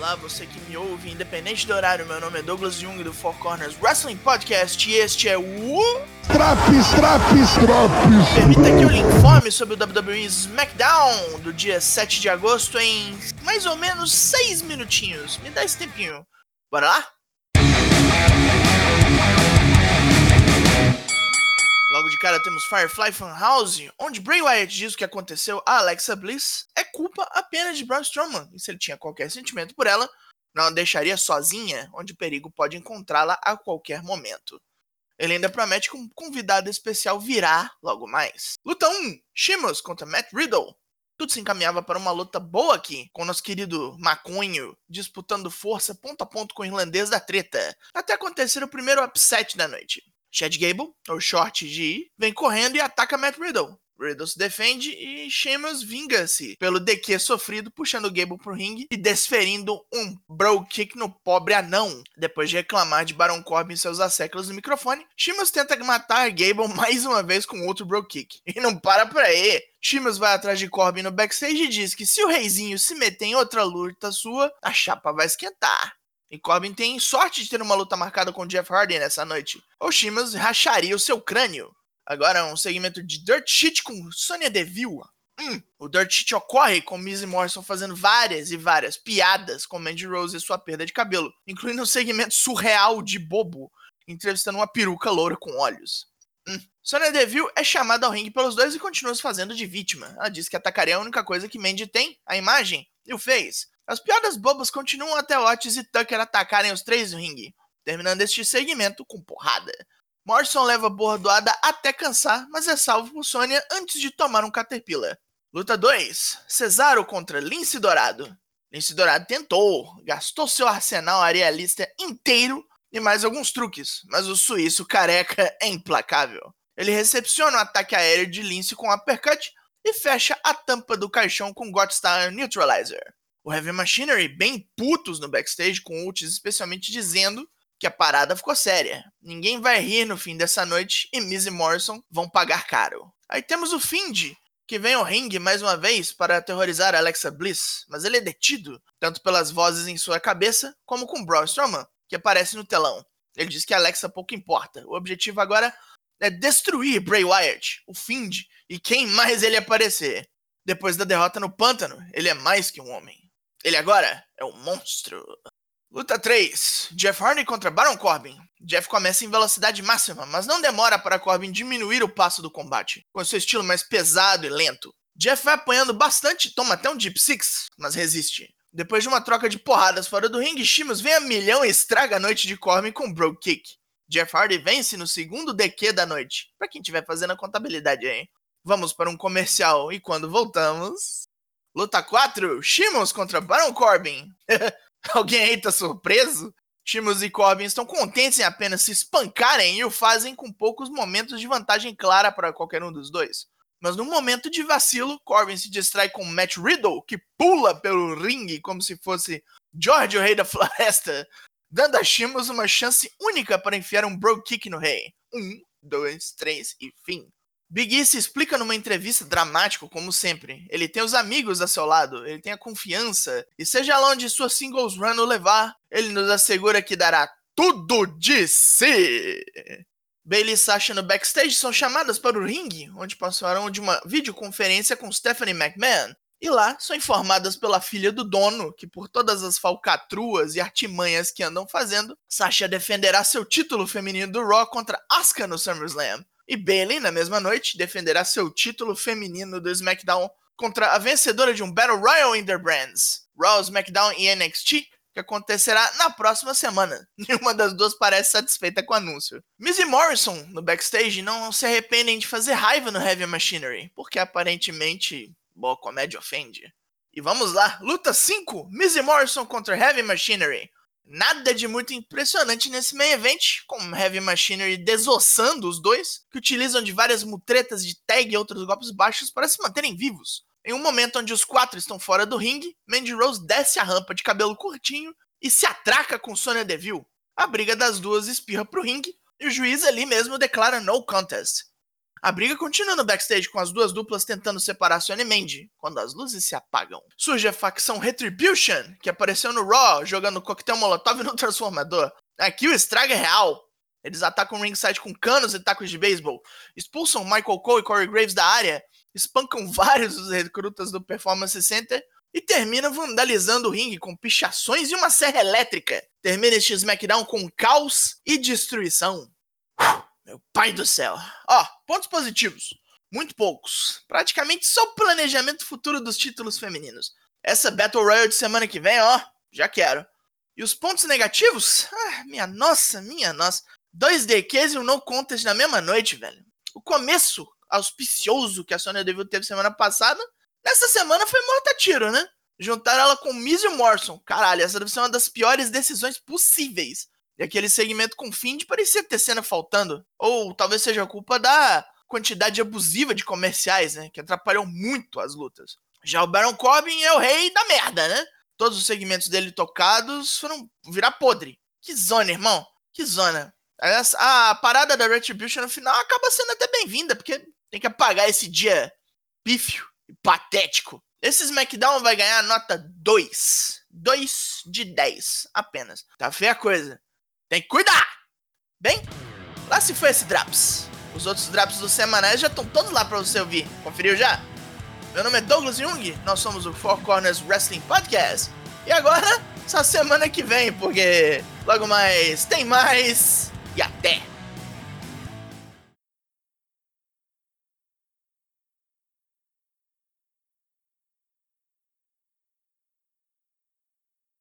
Olá, você que me ouve, independente do horário, meu nome é Douglas Jung do Four Corners Wrestling Podcast e este é o. Traps, traps, traps! Permita que eu lhe informe sobre o WWE SmackDown do dia 7 de agosto em mais ou menos 6 minutinhos. Me dá esse tempinho. Bora lá? Logo de cara temos Firefly Funhouse, onde Bray Wyatt diz o que aconteceu a Alexa Bliss é culpa apenas de Braun Strowman, e se ele tinha qualquer sentimento por ela, não a deixaria sozinha, onde o perigo pode encontrá-la a qualquer momento. Ele ainda promete que um convidado especial virá logo mais. Luta 1: Sheamus contra Matt Riddle. Tudo se encaminhava para uma luta boa aqui, com nosso querido Maconho disputando força ponto a ponto com o irlandês da treta, até acontecer o primeiro upset da noite. Chad Gable, ou Short G, vem correndo e ataca Matt Riddle. Riddle se defende e Sheamus vinga-se pelo DQ sofrido, puxando Gable pro ringue e desferindo um bro kick no pobre anão. Depois de reclamar de Baron Corbin e seus asseclas no microfone, Sheamus tenta matar Gable mais uma vez com outro bro kick. E não para por aí. Sheamus vai atrás de Corbin no backstage e diz que se o reizinho se meter em outra luta sua, a chapa vai esquentar. E Corbin tem sorte de ter uma luta marcada com Jeff Hardy nessa noite. Ou Sheamus racharia o seu crânio. Agora um segmento de Dirt Sheet com Sonya Deville. Hum, o Dirt Sheet ocorre com Miz Morrison fazendo várias e várias piadas com Mandy Rose e sua perda de cabelo, incluindo um segmento surreal de bobo, entrevistando uma peruca loura com olhos. Hum. Sonya Deville é chamada ao ringue pelos dois e continua se fazendo de vítima. Ela diz que atacaria a única coisa que Mandy tem, a imagem, e o fez. As piadas bobas continuam até Otis e Tucker atacarem os três no ringue, terminando este segmento com porrada. Morrison leva a bordoada até cansar, mas é salvo por Sonya antes de tomar um Caterpillar. Luta 2: Cesaro contra Lince Dourado. Lince Dourado tentou, gastou seu arsenal arealista inteiro e mais alguns truques, mas o suíço careca é implacável. Ele recepciona o ataque aéreo de Lince com um uppercut e fecha a tampa do caixão com Godstar Neutralizer o Heavy Machinery bem putos no backstage com o especialmente dizendo que a parada ficou séria. Ninguém vai rir no fim dessa noite e Miz e Morrison vão pagar caro. Aí temos o Find, que vem ao ringue mais uma vez para aterrorizar Alexa Bliss, mas ele é detido, tanto pelas vozes em sua cabeça, como com Braun Strowman, que aparece no telão. Ele diz que Alexa pouco importa. O objetivo agora é destruir Bray Wyatt, o Find, e quem mais ele aparecer. Depois da derrota no pântano, ele é mais que um homem. Ele agora é um monstro. Luta 3: Jeff Hardy contra Baron Corbin. Jeff começa em velocidade máxima, mas não demora para Corbin diminuir o passo do combate, com seu estilo mais pesado e lento. Jeff vai apanhando bastante, toma até um Deep Six, mas resiste. Depois de uma troca de porradas fora do ringue, Shimas vem a milhão e estraga a noite de Corbin com um Bro Kick. Jeff Hardy vence no segundo DQ da noite, para quem estiver fazendo a contabilidade aí. Vamos para um comercial e quando voltamos. Luta 4: Shimos contra Baron Corbin. Alguém aí tá surpreso? Shimos e Corbin estão contentes em apenas se espancarem e o fazem com poucos momentos de vantagem clara para qualquer um dos dois. Mas num momento de vacilo, Corbin se distrai com Matt Riddle, que pula pelo ringue como se fosse George, o rei da floresta, dando a Shimos uma chance única para enfiar um bro kick no rei. Um, dois, três e fim. Big E se explica numa entrevista dramático, como sempre. Ele tem os amigos a seu lado, ele tem a confiança, e seja lá onde sua singles run o levar, ele nos assegura que dará tudo de si. Bailey e Sasha no backstage são chamadas para o ringue, onde passaram de uma videoconferência com Stephanie McMahon. E lá são informadas pela filha do dono que, por todas as falcatruas e artimanhas que andam fazendo, Sasha defenderá seu título feminino do Raw contra Asuka no SummerSlam. E Bailey, na mesma noite, defenderá seu título feminino do SmackDown contra a vencedora de um Battle Royal in their Brands, Raw, SmackDown e NXT, que acontecerá na próxima semana. Nenhuma das duas parece satisfeita com o anúncio. Miz e Morrison, no backstage, não se arrependem de fazer raiva no Heavy Machinery, porque aparentemente boa comédia ofende. E vamos lá, luta 5, Miz e Morrison contra Heavy Machinery. Nada de muito impressionante nesse main event, com Heavy Machinery desossando os dois, que utilizam de várias mutretas de tag e outros golpes baixos para se manterem vivos. Em um momento onde os quatro estão fora do ringue, Mandy Rose desce a rampa de cabelo curtinho e se atraca com Sonya Deville. A briga das duas espirra pro ringue e o juiz ali mesmo declara no contest. A briga continua no backstage, com as duas duplas tentando separar Sony Mandy, quando as luzes se apagam. Surge a facção Retribution, que apareceu no Raw, jogando coquetel molotov no transformador. Aqui o estrago é real. Eles atacam o ringside com canos e tacos de beisebol, expulsam Michael Cole e Corey Graves da área, espancam vários dos recrutas do Performance Center e terminam vandalizando o ringue com pichações e uma serra elétrica. Termina este SmackDown com caos e destruição. Meu pai do céu. Ó, pontos positivos. Muito poucos. Praticamente só o planejamento futuro dos títulos femininos. Essa Battle Royale de semana que vem, ó, já quero. E os pontos negativos? Ah, minha nossa, minha nossa. Dois DQs e um no contest na mesma noite, velho. O começo auspicioso que a Sonya Deville teve semana passada, nessa semana foi morta a tiro, né? Juntaram ela com Miz e Morrison. Caralho, essa deve ser uma das piores decisões possíveis. E aquele segmento com Find parecia ter cena faltando. Ou talvez seja culpa da quantidade abusiva de comerciais, né? Que atrapalhou muito as lutas. Já o Baron Corbin é o rei da merda, né? Todos os segmentos dele tocados foram virar podre. Que zona, irmão. Que zona. A, parada da Retribution no final acaba sendo até bem-vinda, porque tem que apagar esse dia pífio e patético. Esse SmackDown vai ganhar nota 2. 2 de 10 apenas. Tá feia a coisa. Tem que cuidar! Bem, lá se foi esse Draps. Os outros Draps do semanais já estão todos lá pra você ouvir. Conferiu já? Meu nome é Douglas Jung, nós somos o Four Corners Wrestling Podcast. E agora, só semana que vem, porque logo mais tem mais e até!